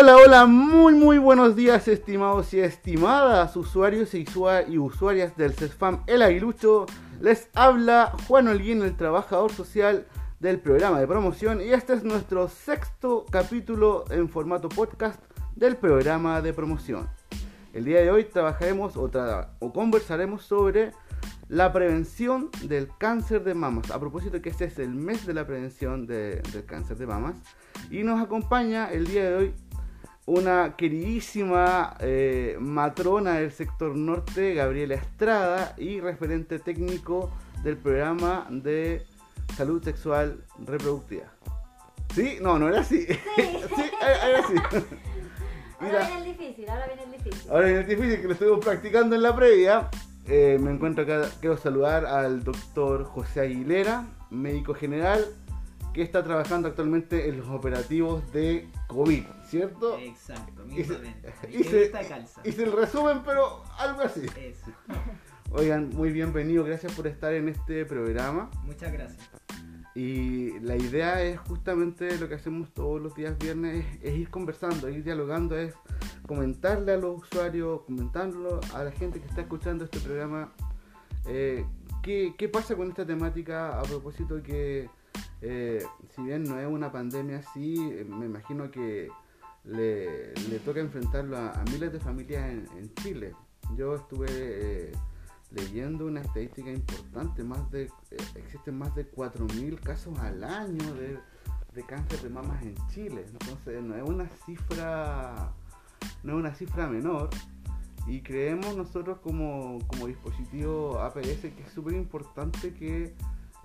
Hola, hola, muy muy buenos días estimados y estimadas usuarios y usuarias del CESFAM El Aguilucho. Les habla Juan Olguín, el trabajador social del programa de promoción y este es nuestro sexto capítulo en formato podcast del programa de promoción. El día de hoy trabajaremos o, o conversaremos sobre la prevención del cáncer de mamas. A propósito que este es el mes de la prevención del cáncer de mamas. Y nos acompaña el día de hoy una queridísima eh, matrona del sector norte, Gabriela Estrada, y referente técnico del programa de salud sexual reproductiva. ¿Sí? No, no era así. Sí, era así. ahora viene el difícil, ahora viene el difícil. Ahora viene el difícil, que lo estuvimos practicando en la previa. Eh, me encuentro acá, quiero saludar al doctor José Aguilera, médico general, que está trabajando actualmente en los operativos de COVID, ¿cierto? Exacto, mismamente. Hice, hice, el resumen, pero algo así. Eso. Oigan, muy bienvenido, gracias por estar en este programa. Muchas gracias. Y la idea es justamente lo que hacemos todos los días viernes, es, ir conversando, ir dialogando, es comentarle a los usuarios, comentarlo a la gente que está escuchando este programa, eh, ¿qué, ¿qué, pasa con esta temática a propósito que eh, si bien no es una pandemia así, eh, me imagino que le, toca enfrentarlo a, miles de familias en, Chile. Yo estuve eh, leyendo una estadística importante, más de existen más de 4.000 casos al año de, cáncer de mamas en Chile. Entonces no es una cifra, no es una cifra menor. Y creemos nosotros como, como dispositivo APS que es súper importante que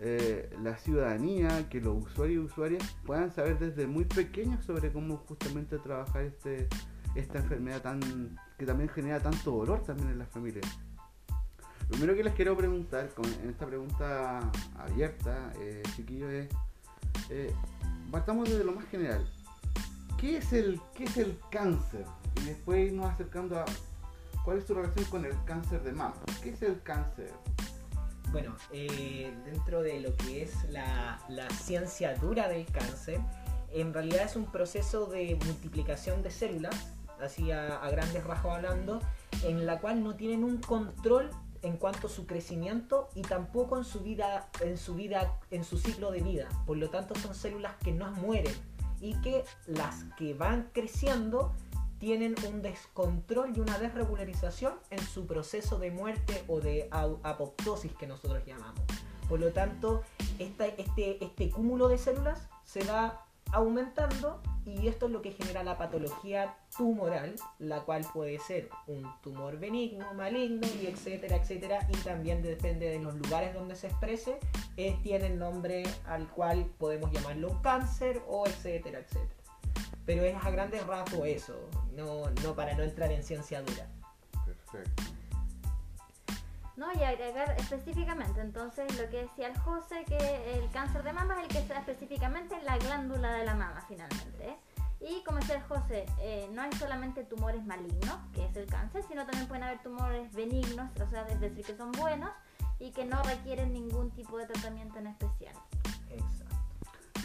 eh, la ciudadanía, que los usuarios y usuarias puedan saber desde muy pequeños sobre cómo justamente trabajar este, esta enfermedad tan que también genera tanto dolor también en las familias. Lo primero que les quiero preguntar, en esta pregunta abierta, eh, chiquillos, es, eh, partamos desde lo más general. ¿Qué es, el, ¿Qué es el cáncer? Y después nos acercando a cuál es su relación con el cáncer de mama. ¿Qué es el cáncer? Bueno, eh, dentro de lo que es la, ciencia dura del cáncer, en realidad es un proceso de multiplicación de células, así a, grandes rasgos hablando, en la cual no tienen un control en cuanto a su crecimiento y tampoco en su vida, en su vida, en su ciclo de vida. Por lo tanto, son células que no mueren y que las que van creciendo tienen un descontrol y una desregularización en su proceso de muerte o de apoptosis que nosotros llamamos. Por lo tanto, este, este cúmulo de células se va aumentando y esto es lo que genera la patología tumoral, la cual puede ser un tumor benigno, maligno y etcétera, etcétera, y también depende de los lugares donde se exprese, tiene el nombre al cual podemos llamarlo cáncer o etcétera, etcétera. Pero es a grandes rasgos eso, no, no para no entrar en ciencia dura. Perfecto. No, y agregar específicamente, entonces lo que decía el José, que el cáncer de mama es el que está específicamente en la glándula de la mama finalmente. Y como decía el José, eh, no hay solamente tumores malignos, que es el cáncer, sino también pueden haber tumores benignos, o sea, es decir, que son buenos y que no requieren ningún tipo de tratamiento en especial.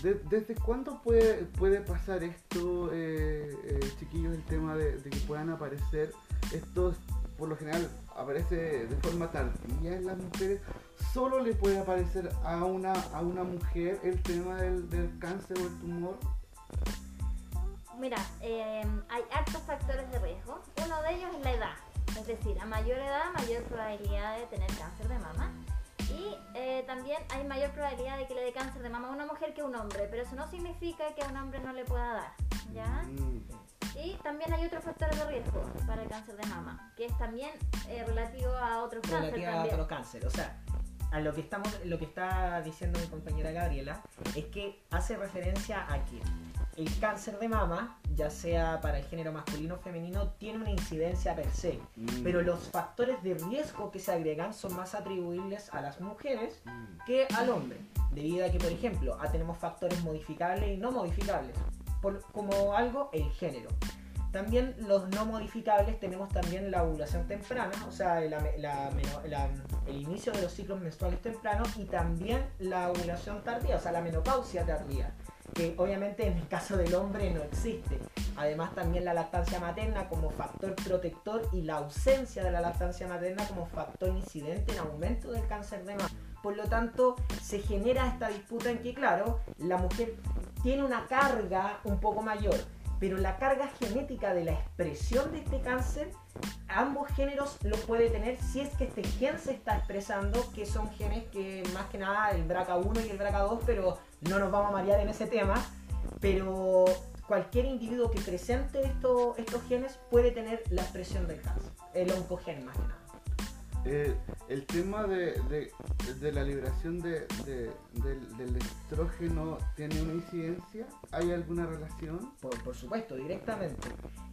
¿Desde cuándo puede, puede pasar esto, eh, eh, chiquillos, el tema de, que puedan aparecer estos, por lo general aparece de forma tardía en las mujeres? ¿Solo le puede aparecer a una, a una mujer el tema del, cáncer o el tumor? Mira, eh, hay altos factores de riesgo. Uno de ellos es la edad. Es decir, a mayor edad, mayor probabilidad de tener cáncer de mama. Y eh, también hay mayor probabilidad de que le dé cáncer de mama a una mujer que a un hombre, pero eso no significa que a un hombre no le pueda dar, ¿ya? Mm. Y también hay otros factores de riesgo para el cáncer de mama, que es también eh, relativo a otros cánceres. Relativo a otros cánceres, o sea, a lo que estamos, lo que está diciendo mi compañera Gabriela es que hace referencia a que el cáncer de mama, ya sea para el género masculino o femenino, tiene una incidencia per se. Mm. Pero los factores de riesgo que se agregan son más atribuibles a las mujeres mm. que al hombre. Debido a que, por ejemplo, tenemos factores modificables y no modificables. como algo, el género. También los no modificables tenemos también la ovulación temprana, o sea, la- la- la- el inicio de los ciclos menstruales tempranos y también la ovulación tardía, o sea, la menopausia tardía, que obviamente en el caso del hombre no existe. Además también la lactancia materna como factor protector y la ausencia de la lactancia materna como factor incidente en aumento del cáncer de mama. Por lo tanto, se genera esta disputa en que, claro, la mujer tiene una carga un poco mayor, pero la carga genética de la expresión de este cáncer, ambos géneros lo puede tener si es que este gen se está expresando, que son genes que más que nada el BRCA1 y el BRCA2, pero no nos vamos a marear en ese tema, pero cualquier individuo que presente esto- estos genes puede tener la expresión del cáncer, el oncogen más que nada. Eh, el tema de, de- la liberación de, de- del, estrógeno tiene una incidencia? ¿Hay alguna relación? Por, por supuesto, directamente.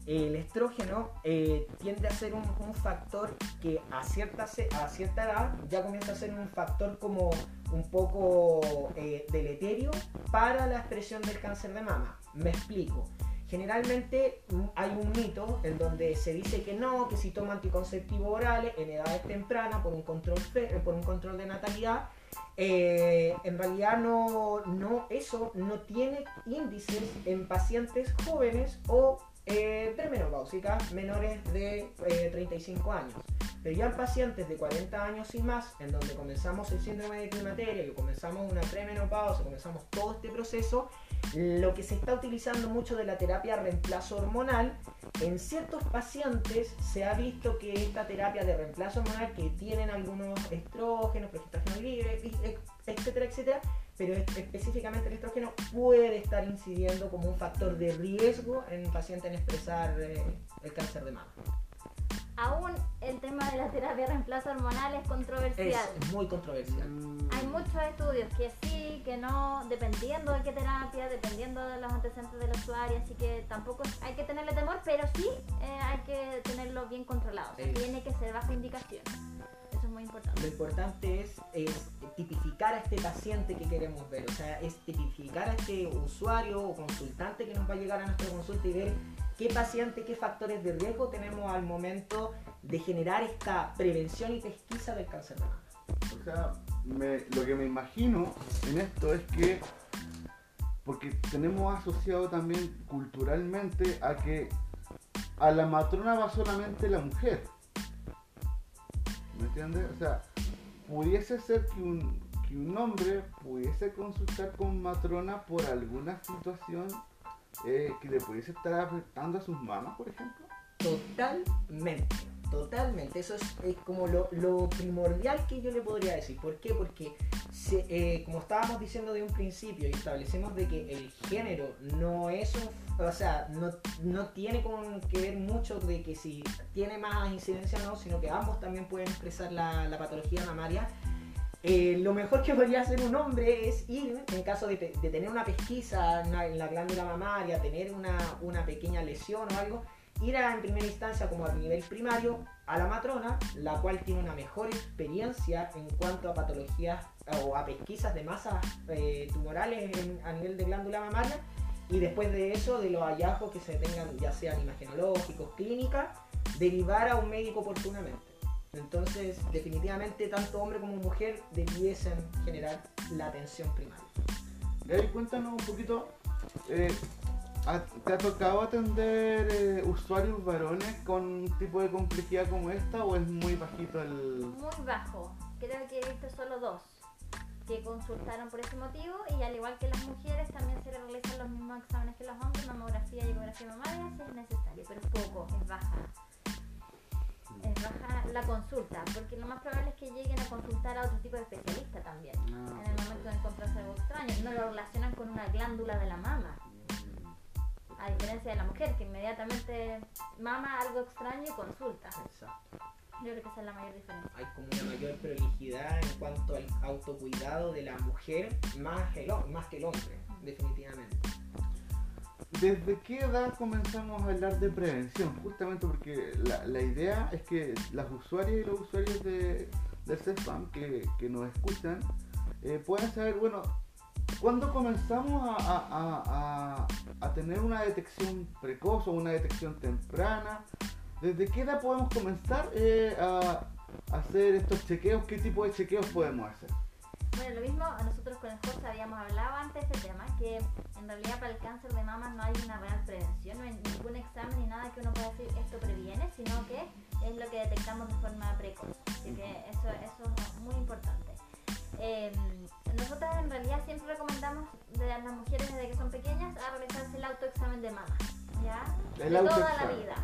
El estrógeno eh, tiende a ser un, factor que a cierta, a cierta edad ya comienza a ser un factor como un poco eh, deleterio para la expresión del cáncer de mama. Me explico. Generalmente mm, hay un mito en donde se dice que no, que si toma anticonceptivos orales en edades tempranas por un control, fe- por un control de natalidad, eh, en realidad no, no, eso no tiene índices en pacientes jóvenes o eh, premenopáusicas menores de eh, 35 años. Pero ya en pacientes de 40 años y más, en donde comenzamos el síndrome de climaterio, que comenzamos una premenopausia, comenzamos todo este proceso, lo que se está utilizando mucho de la terapia reemplazo hormonal, en ciertos pacientes se ha visto que esta terapia de reemplazo hormonal que tienen algunos estrógenos, progesterona libre, e- etcétera, etcétera, pero es- específicamente el estrógeno puede estar incidiendo como un factor de riesgo en un paciente en expresar eh, el cáncer de mama. Aún el tema de la terapia de reemplazo hormonal es Es controversial. muy controversial. Mm, Hay muchos estudios que sí, que no, dependiendo de qué terapia, dependiendo de los antecedentes del usuario, así que tampoco hay que tenerle temor, pero sí eh, hay que tenerlo bien controlado. O sea, Es- tiene que ser bajo indicación. Eso es muy Lo importante. importante es, es tipificar a este paciente que queremos ver, o sea, es tipificar a este usuario o consultante que nos va a llegar a nuestra consulta y ver qué paciente, qué factores de riesgo tenemos al momento de generar esta prevención y pesquisa del cáncer de mama. O sea, lo que me imagino en esto es que, porque tenemos asociado también culturalmente a que a la matrona va solamente la mujer. ¿Me entiendes? O sea, pudiese ser que un, que un hombre pudiese consultar con matrona por alguna situación eh, que le pudiese estar afectando a sus mamas, por ejemplo. Totalmente, totalmente. Eso es, como lo, primordial que yo le podría decir. ¿Por qué? Porque, eh, como estábamos diciendo de un principio y establecemos de que el género no es un, o sea, no, no tiene que ver mucho de que si tiene más incidencia o no, sino que ambos también pueden expresar la, la patología mamaria. Eh, lo mejor que podría hacer un hombre es ir, en caso de, de tener una pesquisa en la, en la glándula mamaria, tener una, una pequeña lesión o algo, ir a, en primera instancia como a nivel primario a la matrona, la cual tiene una mejor experiencia en cuanto a patologías o a pesquisas de masas eh, tumorales en- a nivel de glándula mamaria, y después de eso, de los hallazgos que se tengan, ya sean imagenológicos, clínicas, derivar a un médico oportunamente. Entonces, definitivamente, tanto hombre como mujer debiesen generar la atención primaria. Gaby, cuéntanos un poquito. eh, ¿ha- ¿Te ha tocado atender eh, usuarios varones con un tipo de complejidad como esta o es muy bajito el. Muy bajo. Creo que he visto solo dos que consultaron por ese motivo y al igual que las mujeres también se realizan los mismos exámenes que los hombres, mamografía y ecografía mamaria si es necesario, pero es poco, es baja. Baja la consulta, porque lo más probable es que lleguen a consultar a otro tipo de especialista también. Ah, En el momento de encontrarse algo extraño, no lo relacionan con una glándula de la mama. A diferencia de la mujer que inmediatamente mama algo extraño y consulta. Exacto. Yo creo que esa es la mayor diferencia. Hay como una mayor prolijidad en cuanto al autocuidado de la mujer más, el más que el hombre, definitivamente. ¿Desde qué edad comenzamos a hablar de prevención? Justamente porque la, idea es que las usuarias y los usuarios de, del CESPAM que, nos escuchan eh, puedan saber, bueno, cuando comenzamos a tener una detección precoz o una detección temprana? ¿Desde qué edad podemos comenzar eh, a hacer estos chequeos? ¿Qué tipo de chequeos podemos hacer? Bueno, lo mismo nosotros con el Jorge habíamos hablado antes de este tema, que en realidad para el cáncer de mama no hay una real prevención, no hay ningún examen ni nada que uno pueda decir esto previene, sino que es lo que detectamos de forma precoz. Así que eso, eso es muy importante. Eh, nosotras en realidad siempre recomendamos de a las mujeres desde que son pequeñas a realizarse el autoexamen de mama, ¿ya? El de toda la vida.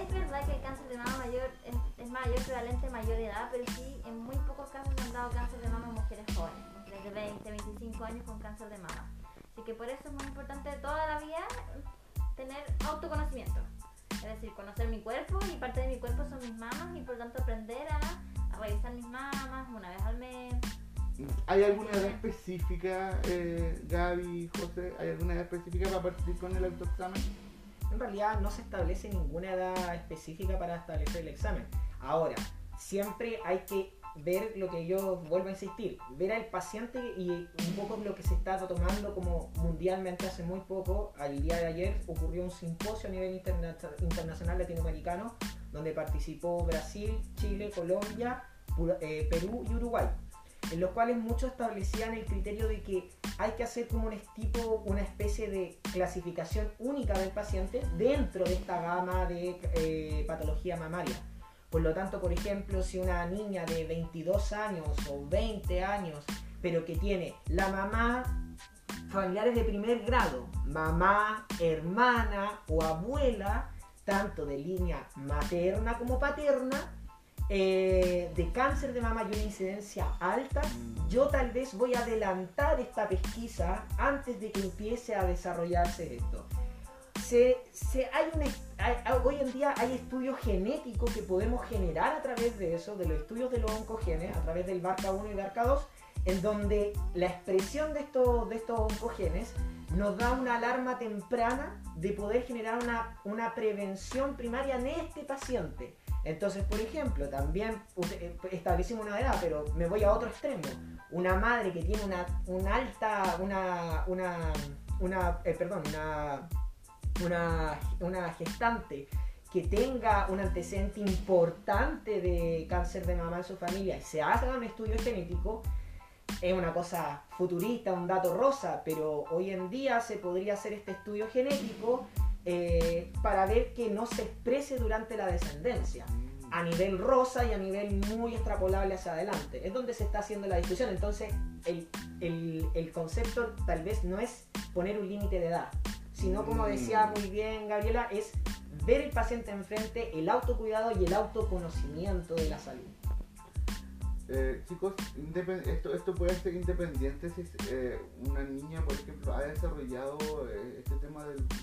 Es verdad que el cáncer de mama mayor es, es mayor prevalente a mayor edad, pero sí en muy pocos casos se han dado cáncer de mama en mujeres jóvenes, mujeres de 20, 25 años con cáncer de mama. Así que por eso es muy importante toda la vida tener autoconocimiento. Es decir, conocer mi cuerpo y parte de mi cuerpo son mis mamas y por tanto aprender a, a revisar mis mamas una vez al mes. ¿Hay alguna edad específica, eh, Gaby, José? ¿Hay alguna edad específica para partir con el autoexamen? En realidad no se establece ninguna edad específica para establecer el examen. Ahora, siempre hay que ver lo que yo vuelvo a insistir, ver al paciente y un poco lo que se está tomando como mundialmente hace muy poco. Al día de ayer ocurrió un simposio a nivel interna- internacional latinoamericano donde participó Brasil, Chile, Colombia, eh, Perú y Uruguay, en los cuales muchos establecían el criterio de que hay que hacer como un tipo, una especie de clasificación única del paciente dentro de esta gama de eh, patología mamaria. Por lo tanto, por ejemplo, si una niña de 22 años o 20 años, pero que tiene la mamá, familiares de primer grado, mamá, hermana o abuela, tanto de línea materna como paterna, eh, de cáncer de mama y una incidencia alta, yo tal vez voy a adelantar esta pesquisa antes de que empiece a desarrollarse esto. Se, se- hay un hay- hay- hoy en día hay estudios genéticos que podemos generar a través de eso, de los estudios de los oncogenes, a través del BARCA1 y BARCA2, en donde la expresión de estos, de estos oncogenes nos da una alarma temprana de poder generar una, una prevención primaria en este paciente. Entonces, por ejemplo, también eh, establecimos una edad, pero me voy a otro extremo. Una madre que tiene una, alta, una, una, eh, perdón, una, una, una gestante que tenga un antecedente importante de cáncer de mama en su familia y se haga un estudio genético, es una cosa futurista, un dato rosa, pero hoy en día se podría hacer este estudio genético eh, para ver que no se exprese durante la descendencia a nivel rosa y a nivel muy extrapolable hacia adelante. Es donde se está haciendo la discusión. Entonces, el, el- el concepto tal vez no es poner un límite de edad, sino como decía muy bien Gabriela, es ver el paciente enfrente, el autocuidado y el autoconocimiento de la salud. Eh, chicos, esto, esto puede ser independiente si eh, una niña, por ejemplo, ha desarrollado eh, este tema del, de-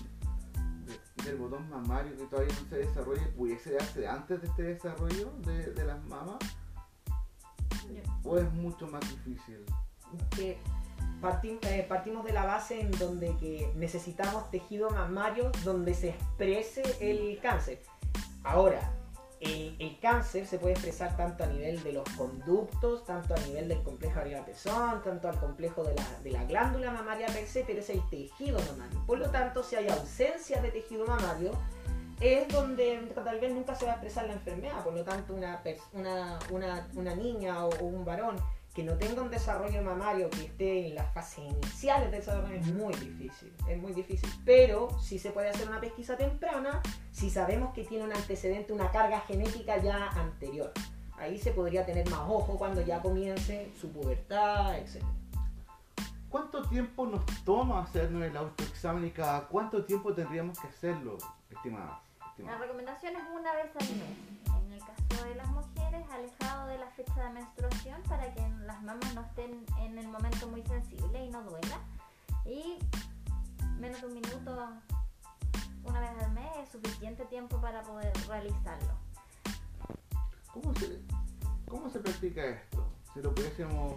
del botón mamario que todavía no se desarrolla, pudiese darse antes de este desarrollo de, de las mamas, o es mucho más difícil. que partim- eh, partimos de la base en donde que necesitamos tejido mamario donde se exprese el cáncer. Ahora, el, cáncer se puede expresar tanto a nivel de los conductos, tanto a nivel del complejo pezón, tanto al complejo de la, glándula mamaria per se, pero es el tejido mamario. Por lo tanto, si hay ausencia de tejido mamario, es donde tal vez nunca se va a expresar la enfermedad. Por lo tanto, una, niña o un varón que no tenga un desarrollo mamario que esté en las fases iniciales del desarrollo es muy difícil, es muy difícil. Pero si se puede hacer una pesquisa temprana si sabemos que tiene un antecedente, una carga genética ya anterior. Ahí se podría tener más ojo cuando ya comience su pubertad, etc. ¿Cuánto tiempo nos toma hacernos el autoexamen y cada cuánto tiempo tendríamos que hacerlo, estimadas? La estimadas? recomendación es una vez al mes. De las mujeres, alejado de la fecha de menstruación para que las mamas no estén en el momento muy sensible y no duela. Y menos de un minuto, una vez al mes, es suficiente tiempo para poder realizarlo. ¿Cómo se, ¿Cómo se practica esto? Si lo pudiésemos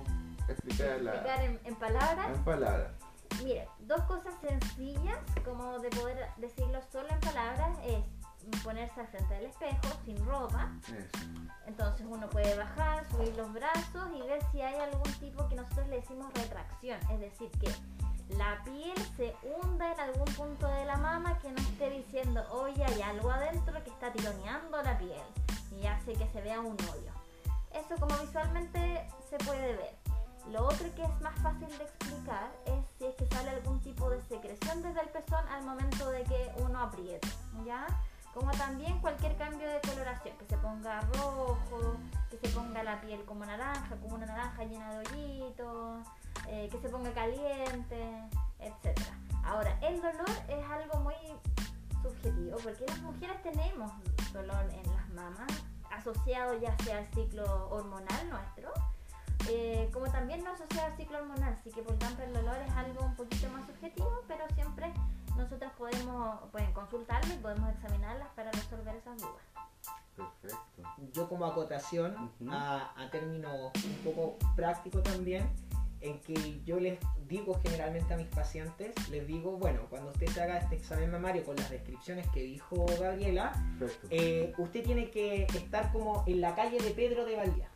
explicar Explicar en, en palabras. en palabras. Mire, dos cosas sencillas como de poder decirlo solo en palabras es ponerse al frente del espejo sin ropa. Eso. Entonces uno puede bajar, subir los brazos y ver si hay algún tipo que nosotros le decimos retracción. Es decir, que la piel se hunda en algún punto de la mama que no esté diciendo, oye, hay algo adentro que está tironeando la piel y hace que se vea un hoyo. Eso como visualmente se puede ver. Lo otro que es más fácil de explicar es si es que sale algún tipo de secreción desde el pezón al momento de que uno aprieta, ¿ya? Como también cualquier cambio de coloración, que se ponga rojo, que se ponga la piel como naranja, como una naranja llena de hoyitos, eh, que se ponga caliente, etc. Ahora, el dolor es algo muy subjetivo, porque las mujeres tenemos dolor en las mamas, asociado ya sea al ciclo hormonal nuestro, eh, como también no asociado al ciclo hormonal, así que por tanto el dolor es algo un poquito más subjetivo, pero siempre nosotras podemos pueden consultarlas y podemos examinarlas para resolver esas dudas. Perfecto. Yo como acotación a, a término un poco práctico también, en que yo les digo generalmente a mis pacientes, les digo, bueno, cuando usted se haga este examen mamario con las descripciones que dijo Gabriela, eh, usted tiene que estar como en la calle de Pedro de Valdía.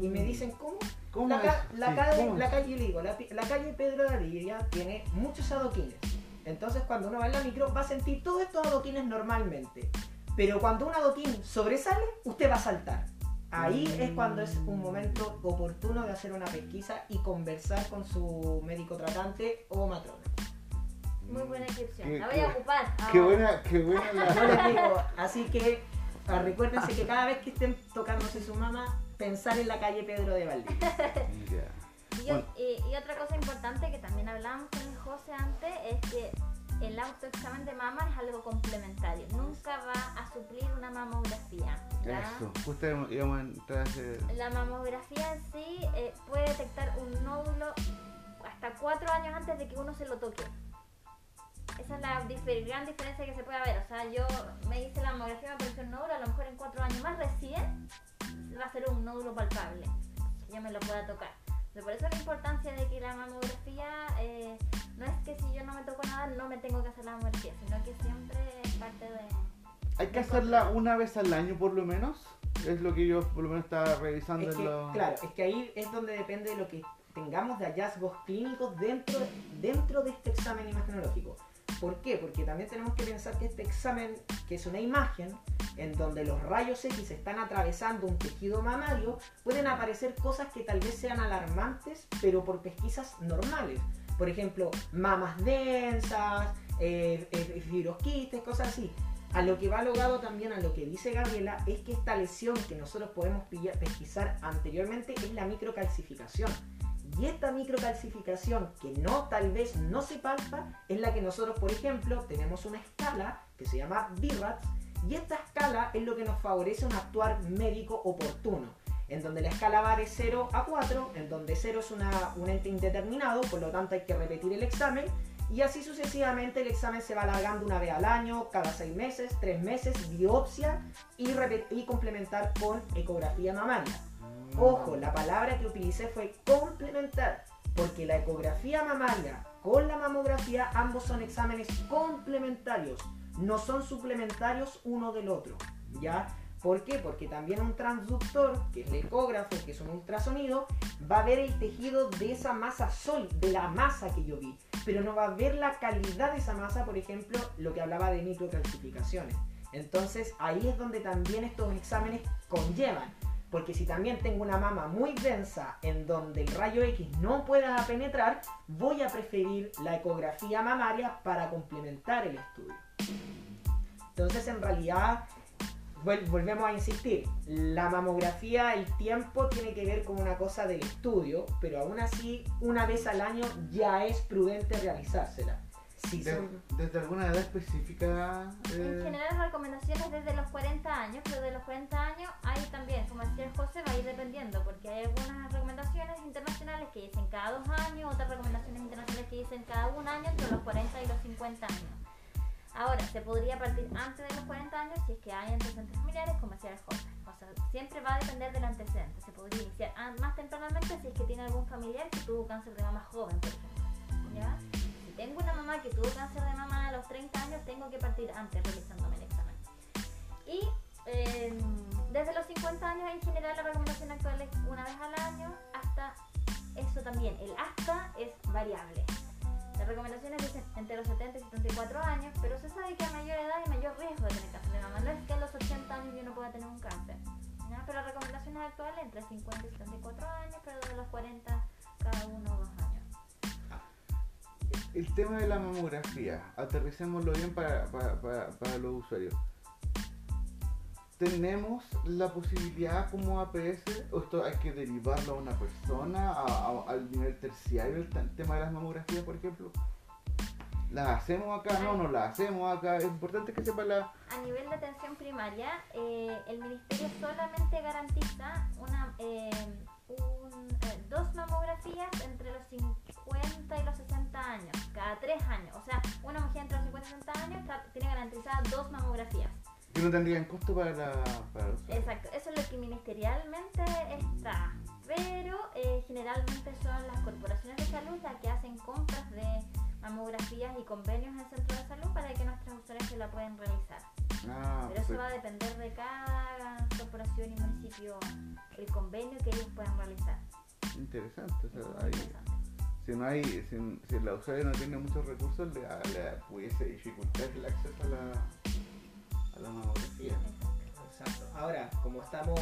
Y me dicen, ¿cómo? ¿Cómo la, es? ca- la Sí, calle, ¿cómo la calle, le digo, la, la calle Pedro de Valdivia tiene muchos adoquines. Entonces cuando uno va en la micro va a sentir todos estos adoquines normalmente. Pero cuando un adoquín sobresale, usted va a saltar. Ahí es cuando es un momento oportuno de hacer una pesquisa y conversar con su médico tratante o matrona. Muy buena descripción. Qué- La voy a qué- ocupar. Qué ahora. buena, qué buena Yo la. les digo, así que ah, recuérdense que cada vez que estén tocándose su mamá, pensar en la calle Pedro de Valdivia. Ya. Y, Bueno. y- y otra cosa importante que también hablamos con José antes es que el autoexamen de mama es algo complementario. Nunca va a suplir una mamografía. ¿ya? Eso. Justo íbamos a entrar a ese. La mamografía en sí eh, puede detectar un nódulo hasta cuatro años antes de que uno se lo toque. Esa es la difer- gran diferencia que se puede ver. O sea, yo me hice la mamografía, me apareció un nódulo, a lo mejor en cuatro años más recién va a ser un nódulo palpable, que yo me lo pueda tocar. Pero por eso la importancia de que la mamografía eh, no es que si yo no me toco nada no me tengo que hacer la mamografía, sino que siempre es parte de... Hay que hacerla una vez al año por lo menos. Es lo que yo por lo menos estaba revisando Es en los. claro, es que ahí es donde depende de lo que tengamos de hallazgos clínicos dentro, dentro de este examen imagenológico. ¿Por qué? Porque también tenemos que pensar que este examen, que es una imagen, en donde los rayos X están atravesando un tejido mamario, pueden aparecer cosas que tal vez sean alarmantes, pero por pesquisas normales. Por ejemplo, mamas densas, eh, eh, fibrosquistes, cosas así. A lo que va logrado también a lo que dice Gabriela es que esta lesión que nosotros podemos pesquisar anteriormente es la microcalcificación. Y esta microcalcificación que no tal vez no se palpa es la que nosotros, por ejemplo, tenemos una escala que se llama BIRATS y esta escala es lo que nos favorece un actuar médico oportuno, en donde la escala va de 0 a 4, en donde 0 es una, un ente indeterminado, por lo tanto hay que repetir el examen y así sucesivamente el examen se va alargando una vez al año, cada seis meses, tres meses, biopsia y complementar con ecografía mamaria. Ojo, la palabra que utilicé fue complementar, porque la ecografía mamaria con la mamografía ambos son exámenes complementarios, no son suplementarios uno del otro, ¿ya? ¿Por qué? Porque también un transductor, que es el ecógrafo, que es un ultrasonido, va a ver el tejido de esa masa sólida, de la masa que yo vi, pero no va a ver la calidad de esa masa, por ejemplo, lo que hablaba de microcalcificaciones. Entonces ahí es donde también estos exámenes conllevan. Porque si también tengo una mama muy densa en donde el rayo X no pueda penetrar, voy a preferir la ecografía mamaria para complementar el estudio. Entonces en realidad, vol- volvemos a insistir, la mamografía, el tiempo tiene que ver con una cosa del estudio, pero aún así una vez al año ya es prudente realizársela. De- son- ¿Desde alguna edad específica? En eh, general las recomendaciones desde los 40 años, pero de los 40 años hay también, como decía el José, va a ir dependiendo, porque hay algunas recomendaciones internacionales que dicen cada dos años, otras recomendaciones internacionales que dicen cada un año entre los 40 y los 50 años. Ahora, se podría partir antes de los 40 años si es que hay antecedentes familiares, como decía el José. O sea, siempre va a depender del antecedente. Se podría iniciar an- más tempranamente si es que tiene algún familiar que tuvo cáncer de mama joven, por ejemplo. ¿Ya? Tengo una mamá que tuvo cáncer de mama a los 30 años, tengo que partir antes realizándome el examen. Y eh, desde los 50 años en general la recomendación actual es una vez al año hasta eso también. El hasta es variable. Las recomendaciones dicen entre los 70 y 74 años, pero se sabe que a mayor edad hay mayor riesgo de tener cáncer de mama. No es que a los 80 años uno pueda tener un cáncer. ¿ya? Pero recomendaciones actuales entre 50 y 74 años, pero de los 40 cada uno años. El tema de la mamografía, aterricémoslo bien para, para, para, para los usuarios. ¿Tenemos la posibilidad como APS, o esto hay que derivarlo a una persona, a- a- al nivel terciario, el tema de las mamografías, por ejemplo? ¿Las hacemos acá? No, no las hacemos acá. Es importante que sepa la... A nivel de atención primaria, eh, el ministerio solamente garantiza una, eh, un- eh, dos mamografías entre los 50 dos mamografías. que no tendrían costo para, la, para los usuarios. Exacto, eso es lo que ministerialmente está. Pero eh, generalmente son las corporaciones de salud las que hacen compras de mamografías y convenios en centros de salud para que nuestras usuarias se la puedan realizar. Ah, Pero eso va a depender de cada corporación y municipio el convenio que ellos puedan realizar. Interesante. o sea, interesante. Si no hay, si, si la usuaria no tiene muchos recursos, le, le pudiese dificultar el acceso a la, a la mamografía. Exacto. Ahora, como estamos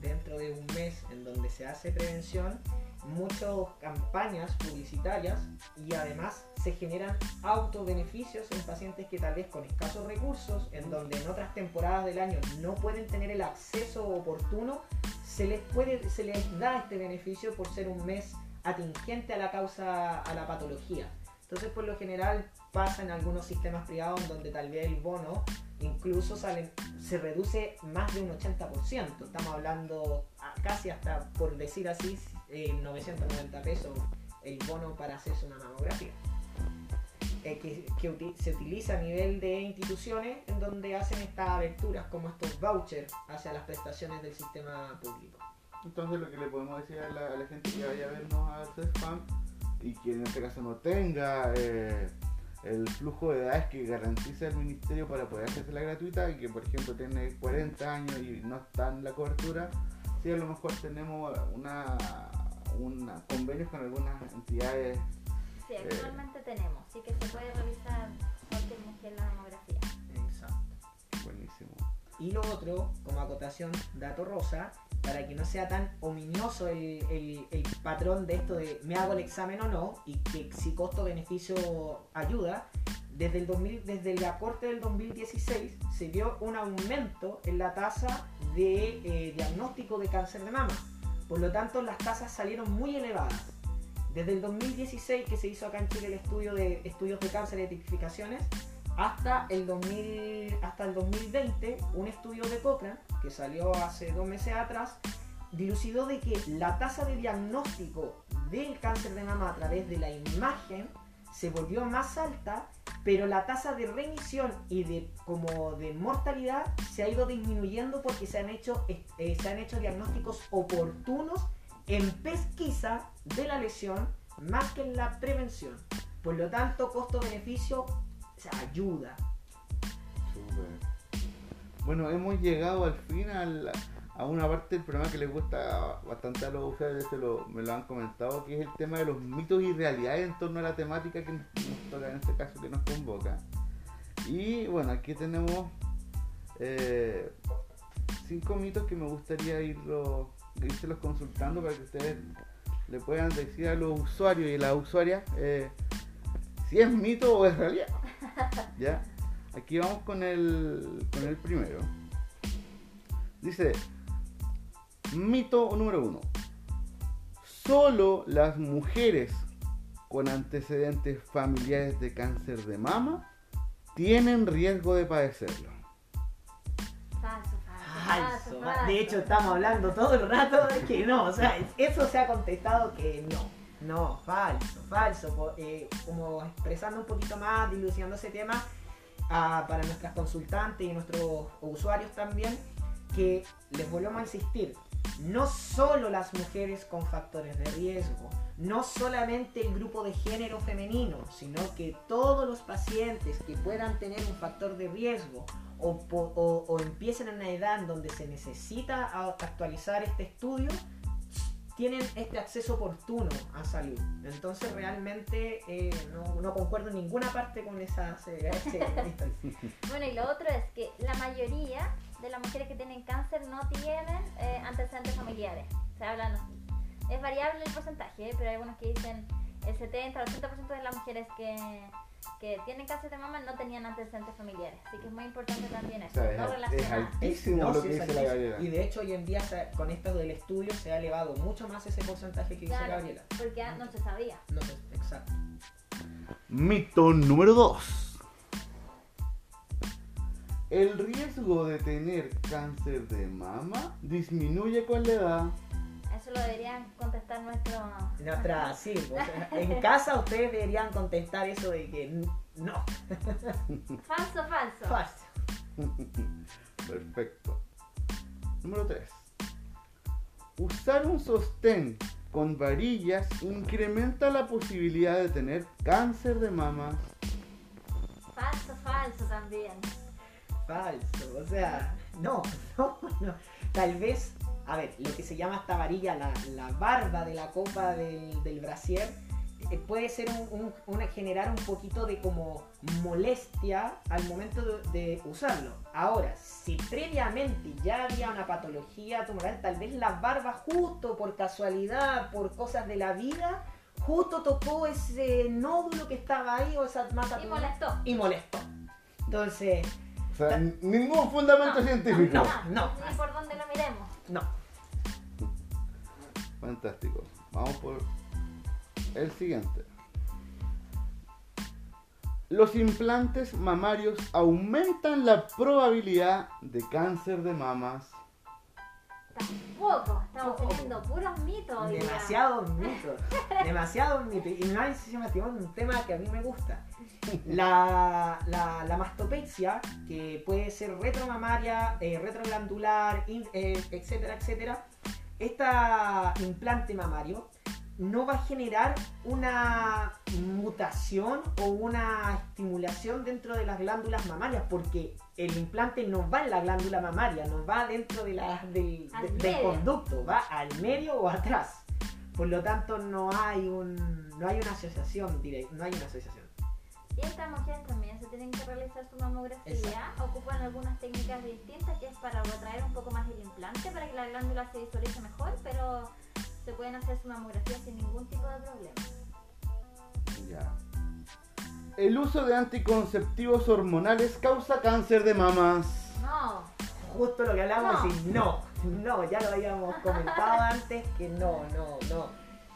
dentro de un mes en donde se hace prevención, muchas campañas publicitarias y además se generan autobeneficios en pacientes que tal vez con escasos recursos, en donde en otras temporadas del año no pueden tener el acceso oportuno, se les puede, se les da este beneficio por ser un mes atingente a la causa, a la patología. Entonces, por lo general, pasa en algunos sistemas privados donde tal vez el bono incluso salen, se reduce más de un 80%. Estamos hablando casi hasta, por decir así, eh, 990 pesos el bono para hacerse una mamografía. Eh, que que se utiliza a nivel de instituciones en donde hacen estas aberturas como estos vouchers hacia las prestaciones del sistema público. Entonces lo que le podemos decir a la, a la gente que vaya a vernos al CESPAM y que en este caso no tenga eh, el flujo de edades que garantiza el ministerio para poder hacerse la gratuita y que por ejemplo tiene 40 años y no está en la cobertura, sí a lo mejor tenemos una, una convenios con algunas entidades Sí, actualmente tenemos, sí que se puede realizar cualquier mujer la mamografía. Exacto. buenísimo. Y lo otro, como acotación, dato rosa, para que no sea tan ominioso el, el- patrón de esto de me hago el examen o no, y que si costo-beneficio ayuda, desde el, 2000, desde la corte del 2016 se vio un aumento en la tasa de eh, diagnóstico de cáncer de mama. Por lo tanto, las tasas salieron muy elevadas. Desde el 2016 que se hizo acá en Chile el estudio de estudios de cáncer y tipificaciones, hasta el, 2000, hasta el 2020, un estudio de Cochrane, que salió hace dos meses atrás, dilucidó de que la tasa de diagnóstico del cáncer de mama a través de la imagen se volvió más alta, pero la tasa de remisión y de, como de mortalidad se ha ido disminuyendo porque se han hecho, eh, se han hecho diagnósticos oportunos en pesquisa de la lesión más que en la prevención. Por lo tanto, costo-beneficio ayuda. Bueno, hemos llegado al final a una parte del programa que les gusta bastante a los usuarios, lo, me lo han comentado, que es el tema de los mitos y realidades en torno a la temática que nos, nos toca en este caso, que nos convoca. Y bueno, aquí tenemos eh, cinco mitos que me gustaría irlo, irselos consultando para que ustedes le puedan decir a los usuarios y a las usuarias eh, si es mito o es realidad. ¿Ya? Aquí vamos con el, con el primero. Dice, mito número uno. Solo las mujeres con antecedentes familiares de cáncer de mama tienen riesgo de padecerlo. Falso, falso. Falso. falso. De hecho, estamos hablando todo el rato de que no. O sea, eso se ha contestado que no. No, falso, falso. Eh, como expresando un poquito más, dilucidando ese tema ah, para nuestras consultantes y nuestros usuarios también, que les volvemos a insistir. no solo las mujeres con factores de riesgo, no solamente el grupo de género femenino, sino que todos los pacientes que puedan tener un factor de riesgo o, o- o empiecen en una edad en donde se necesita actualizar este estudio, tienen este acceso oportuno a salud. Entonces realmente eh, no, no concuerdo en ninguna parte con esa... ese- Bueno, y lo otro es que la mayoría de las mujeres que tienen cáncer no tienen eh, antecedentes familiares. Se hablan, es variable el porcentaje, ¿eh? pero hay algunos que dicen el 70 o 80% de las mujeres que, que tienen cáncer de mama no tenían antecedentes familiares. Así que es muy importante también eso, O sea, no es- es altísimo No, lo que dice la. Gabriela. Y de hecho hoy en día se- con esto del estudio se ha elevado mucho más ese porcentaje que dice Claro, Gabriela. porque ah, no se sabía. No sé, exacto. Mito número 2. El riesgo de tener cáncer de mama disminuye con la edad. Eso lo deberían contestar nuestros... Nuestra, sí, en casa ustedes deberían contestar eso de que no, Falso, falso. falso. Perfecto. Número 3. Usar un sostén con varillas incrementa la posibilidad de tener cáncer de mama. Falso, falso también. Falso, o sea, no, no, no. Tal vez, a ver, lo que se llama esta varilla, la, la barba de la copa del, del brasier, eh, puede ser un, un- una- generar un poquito de como molestia al momento de, de usarlo. Ahora, si previamente ya había una patología tumoral, tal vez la barba justo por casualidad, por cosas de la vida, justo tocó ese nódulo que estaba ahí o esa masa Y molestó. y molestó. Entonces, O sea, ningún fundamento No, científico. no, no. Ni por donde lo miremos. No. Fantástico. Vamos por el siguiente. Los implantes mamarios aumentan la probabilidad de cáncer de mamas. Tampoco. Estamos Poco. teniendo puros mitos. Demasiados mitos. Demasiados mitos. Y no hay se me activó un tema que a mí me gusta. La, la, la mastopexia, que puede ser retromamaria, eh, retroglandular, in- eh, etcétera, etcétera. Esta implante mamario no va a generar una mutación o una estimulación dentro de las glándulas mamarias porque el implante no va en la glándula mamaria, no va dentro de la, del, de- del conducto, va al medio o atrás. Por lo tanto no hay un no hay una asociación directa, no hay una asociación. Y estas mujeres también se tienen que realizar su mamografía. Exacto. Ocupan algunas técnicas distintas que es para retraer un poco más el implante para que la glándula se visualice mejor, pero se pueden hacer su mamografía sin ningún tipo de problema. Ya. El uso de anticonceptivos hormonales causa cáncer de mamas. No, Justo lo que hablamos No. y no, no, ya lo habíamos comentado antes que no, no, no.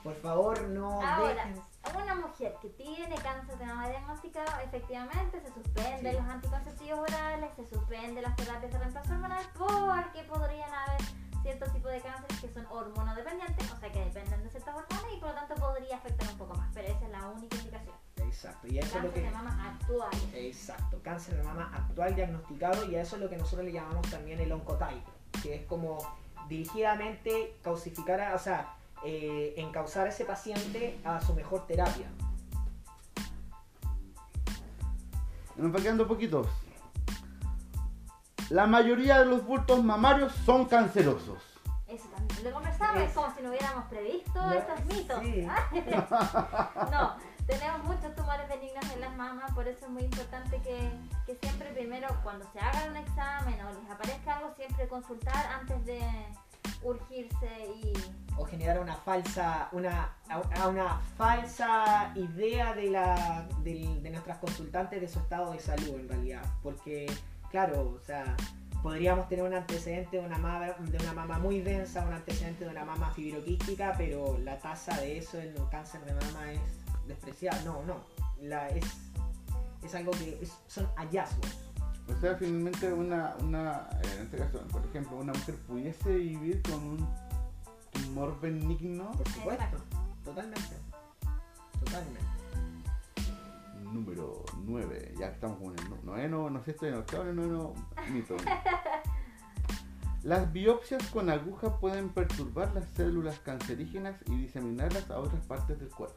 Por favor, no Ahora, dejen una mujer que tiene cáncer de mama diagnosticado, efectivamente se suspenden Sí. los anticonceptivos orales, se suspenden las terapias de reemplazo hormonal porque podrían haber ciertos tipos de cánceres que son hormonodependientes, o sea que dependen de ciertas hormonas y por lo tanto podría afectar un poco más, pero esa es la única indicación. Exacto, y eso es lo Cáncer que de mama actual. Exacto, cáncer de mama actual diagnosticado y a eso es lo que nosotros le llamamos también el oncotype, que es como dirigidamente causificar, a- o sea, eh, encauzar a ese paciente a su mejor terapia. Nos va quedando poquitos. La mayoría de los bultos mamarios son cancerosos. Eso también lo conversamos, es como si no hubiéramos previsto No, estos mitos. sí. no, tenemos muchos tumores benignos en las mamas, por eso es muy importante que, que siempre primero cuando se haga un examen o les aparezca algo, siempre consultar antes de urgirse y o generar una falsa una, una falsa idea de, la, del- de nuestras consultantes de su estado de salud en realidad porque claro o sea podríamos tener un antecedente de una mama, de una mama muy densa un antecedente de una mama fibroquística pero la tasa de eso en un cáncer de mama es despreciable. No no. La, es, es algo que es- son hallazgos. O sea, finalmente una, una, en este caso, por ejemplo, una mujer pudiese vivir con un tumor benigno. por supuesto totalmente. Totalmente Número 9. Ya estamos con el no- noveno, no sé, estoy en el octavo, el noveno mito. Las biopsias con aguja pueden perturbar las células cancerígenas y diseminarlas a otras partes del cuerpo.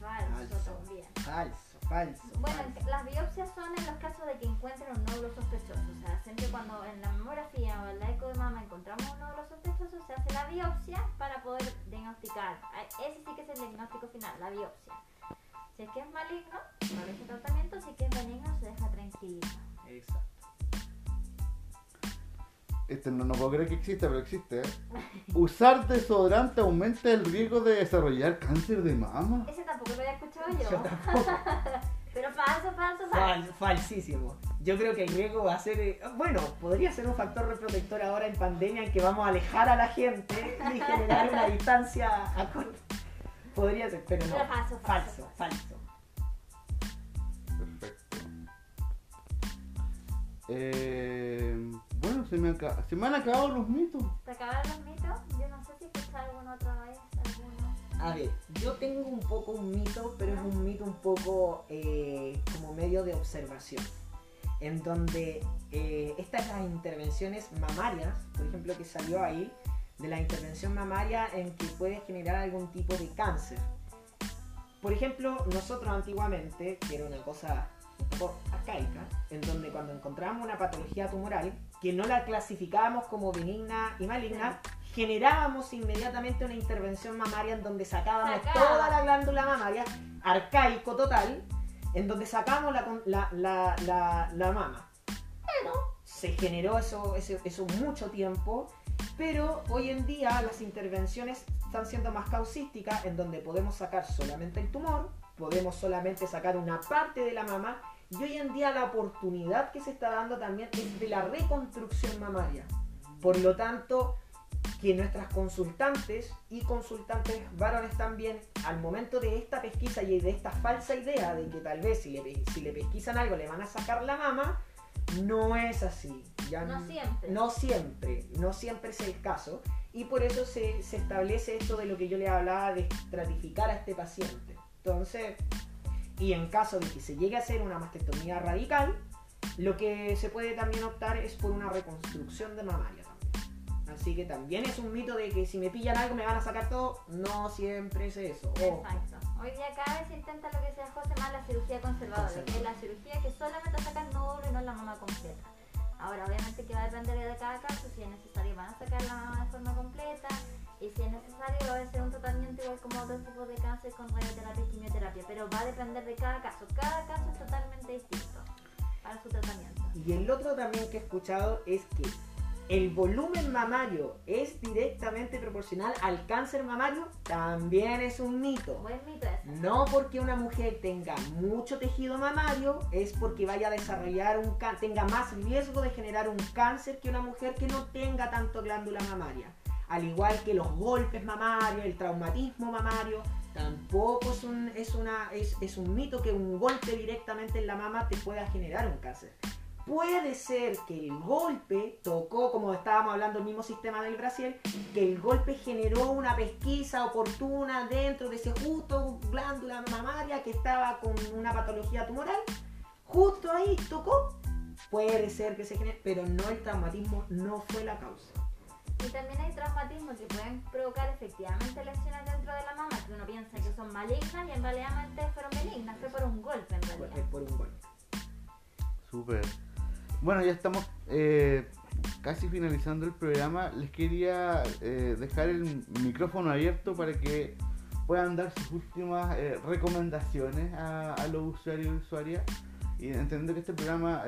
Falso Falso. también. Falso, falso. Bueno, falso. las biopsias son en los casos de que encuentren un nódulo sospechoso. O sea, siempre cuando en la mamografía o en la eco de mama encontramos un nódulo sospechoso, se hace la biopsia para poder diagnosticar. Ah, Ese sí que es el diagnóstico final, la biopsia. Si es que es maligno, se realiza tratamiento. Si es que es benigno, se deja tranquilo. Exacto. Este no, no puedo creer que exista, pero existe. ¿eh? Usar desodorante aumenta el riesgo de desarrollar cáncer de mama. Ese tampoco lo había escuchado yo. Yo tampoco. Pero falso, falso, falso. Fal- falsísimo. Yo creo que el riesgo va a ser. eh, Bueno, podría ser un factor reprotector ahora en pandemia en que vamos a alejar a la gente y generar una distancia a corto. Podría ser, pero no. Pero falso, falso, falso. falso. Perfecto. Eh, bueno, se me, aca- se me han acabado los mitos. ¿Te acabaron los mitos? Yo no sé si escuché alguna otra vez, alguno. A ver, yo tengo un poco un mito, pero es un mito un poco eh, como medio de observación. En donde eh, estas las intervenciones mamarias, por ejemplo, que salió ahí, de la intervención mamaria en que puede generar algún tipo de cáncer. Por ejemplo, nosotros antiguamente, que era una cosa un poco arcaica, en donde cuando encontrábamos una patología tumoral, que no la clasificábamos como benigna y maligna, generábamos inmediatamente una intervención mamaria en donde sacábamos toda la glándula mamaria, arcaico total, en donde sacábamos la, la, la, la, mama. Pero se generó eso, eso, eso mucho tiempo, pero hoy en día las intervenciones están siendo más causísticas, en donde podemos sacar solamente el tumor, podemos solamente sacar una parte de la mama, y hoy en día la oportunidad que se está dando también es de la reconstrucción mamaria. Por lo tanto, que nuestras consultantes y consultantes varones también, al momento de esta pesquisa y de esta falsa idea de que tal vez si le, si le pesquisan algo le van a sacar la mama, no es así. Ya No siempre. No siempre, no siempre es el caso. Y por eso se, se establece esto de lo que yo le hablaba de estratificar a este paciente. Entonces, y en caso de que se llegue a hacer una mastectomía radical, lo que se puede también optar es por una reconstrucción de mamaria también. Así que también es un mito de que si me pillan algo me van a sacar todo. No siempre es eso. Ojo. Exacto. Hoy día cada vez se intenta lo que se hace más la cirugía conservadora, que es la cirugía que solamente saca el nódulo y no la mama completa. Ahora, obviamente que va a depender de cada caso, si es necesario van a sacar la mama de forma completa y si es necesario va a ser un tratamiento igual como otros tipos de cáncer con radioterapia y quimioterapia, pero va a depender de cada caso. Cada caso es totalmente distinto para su tratamiento. Y el otro también que he escuchado es que el volumen mamario es directamente proporcional al cáncer mamario. También es un mito. Buen mito ese. No porque una mujer tenga mucho tejido mamario es porque vaya a desarrollar un tenga más riesgo de generar un cáncer que una mujer que no tenga tanto glándula mamaria. Al igual que los golpes mamarios, el traumatismo mamario, tampoco es un, es una, es, es un mito que un golpe directamente en la mama te pueda generar un cáncer. Puede ser que el golpe tocó, como estábamos hablando, el mismo sistema del Brasil, que el golpe generó una pesquisa oportuna dentro de ese justo glándula mamaria que estaba con una patología tumoral. Justo ahí tocó. Puede ser que se genere, pero no el traumatismo no fue la causa. Y también hay traumatismos que pueden provocar efectivamente lesiones dentro de la mama, que uno piensa que son malignas y en realidad fueron benignas, fue por un golpe en Fue realidad. por un golpe. Súper. Bueno, ya estamos eh, casi finalizando el programa. Les quería eh, dejar el micrófono abierto para que puedan dar sus últimas eh, recomendaciones a, los usuarios y usuarias. Y entendiendo que este programa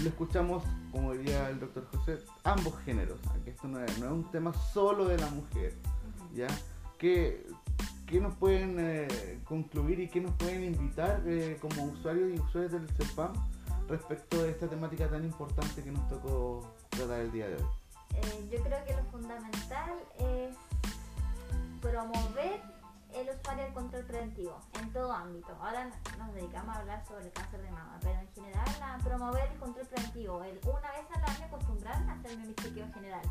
lo escuchamos, como diría el doctor José, ambos géneros. Que esto no es, no es un tema solo de la mujer. ¿ya? ¿Qué, qué nos pueden concluir y qué nos pueden invitar como usuarios y usuarios del CEPAM respecto de esta temática tan importante que nos tocó tratar el día de hoy? Eh, yo creo que lo fundamental es promover el usuario del control preventivo en todo ámbito. Ahora nos dedicamos a hablar sobre el cáncer de mama, pero en general a promover el control preventivo. El una vez al año acostumbrarme a hacerme mi chequeo general.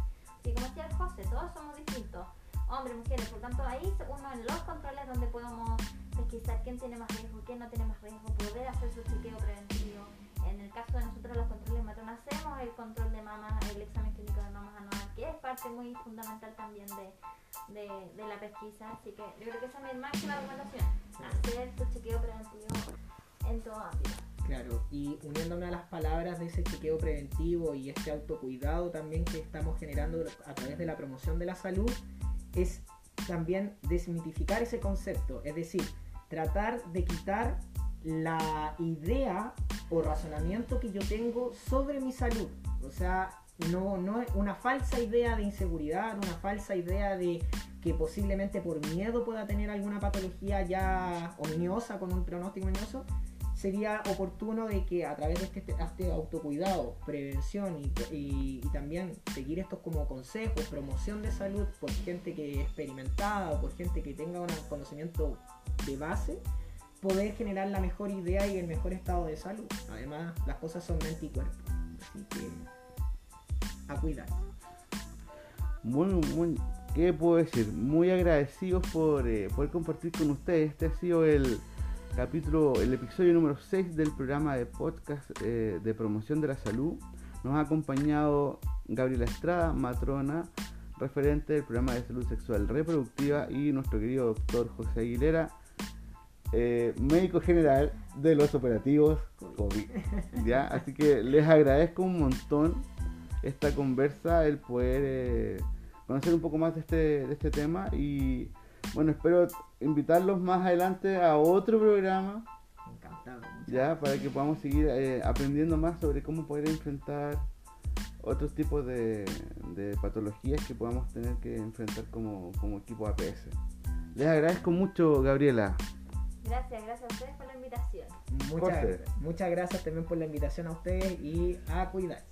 Y como decía José, todos somos distintos, hombres, mujeres, por tanto ahí uno en los controles donde podemos pesquisar quién tiene más riesgo, quién no tiene más riesgo, poder hacer su chequeo preventivo. En el caso de nosotros los controles matronas hacemos el control de mamas, el examen clínico de mamas anual, que es parte muy fundamental también de, de, de la pesquisa. Así que yo creo que esa es mi máxima recomendación, hacer tu chequeo preventivo en todo ámbito. Claro, y uniéndome a las palabras de ese chequeo preventivo y este autocuidado también que estamos generando a través de la promoción de la salud, es también desmitificar ese concepto, es decir, tratar de quitar la idea o razonamiento que yo tengo sobre mi salud. O sea, no, no una falsa idea de inseguridad, una falsa idea de que posiblemente por miedo pueda tener alguna patología ya ominiosa con un pronóstico ominioso, sería oportuno de que a través de este, este autocuidado, prevención y, también seguir estos como consejos, promoción de salud por gente que experimentada o por gente que tenga un conocimiento de base, poder generar la mejor idea y el mejor estado de salud. Además, las cosas son mente y cuerpo. Así que a cuidar. Bueno, muy, ¿qué puedo decir? Muy agradecidos por eh, poder compartir con ustedes. Este ha sido el capítulo, el episodio número 6 del programa de podcast eh, de promoción de la salud. Nos ha acompañado Gabriela Estrada, matrona, referente del programa de salud sexual reproductiva, y nuestro querido doctor José Aguilera, eh, médico general de los operativos COVID. ¿ya? Así que les agradezco un montón esta conversa, el poder eh, conocer un poco más de este, de este tema y bueno, espero invitarlos más adelante a otro programa. Encantado. Ya, para que podamos seguir eh, aprendiendo más sobre cómo poder enfrentar otros tipos de, de, patologías que podamos tener que enfrentar como, como equipo APS. Les agradezco mucho, Gabriela. Gracias, gracias a ustedes por la invitación. Muchas, muchas gracias también por la invitación a ustedes y a cuidarse.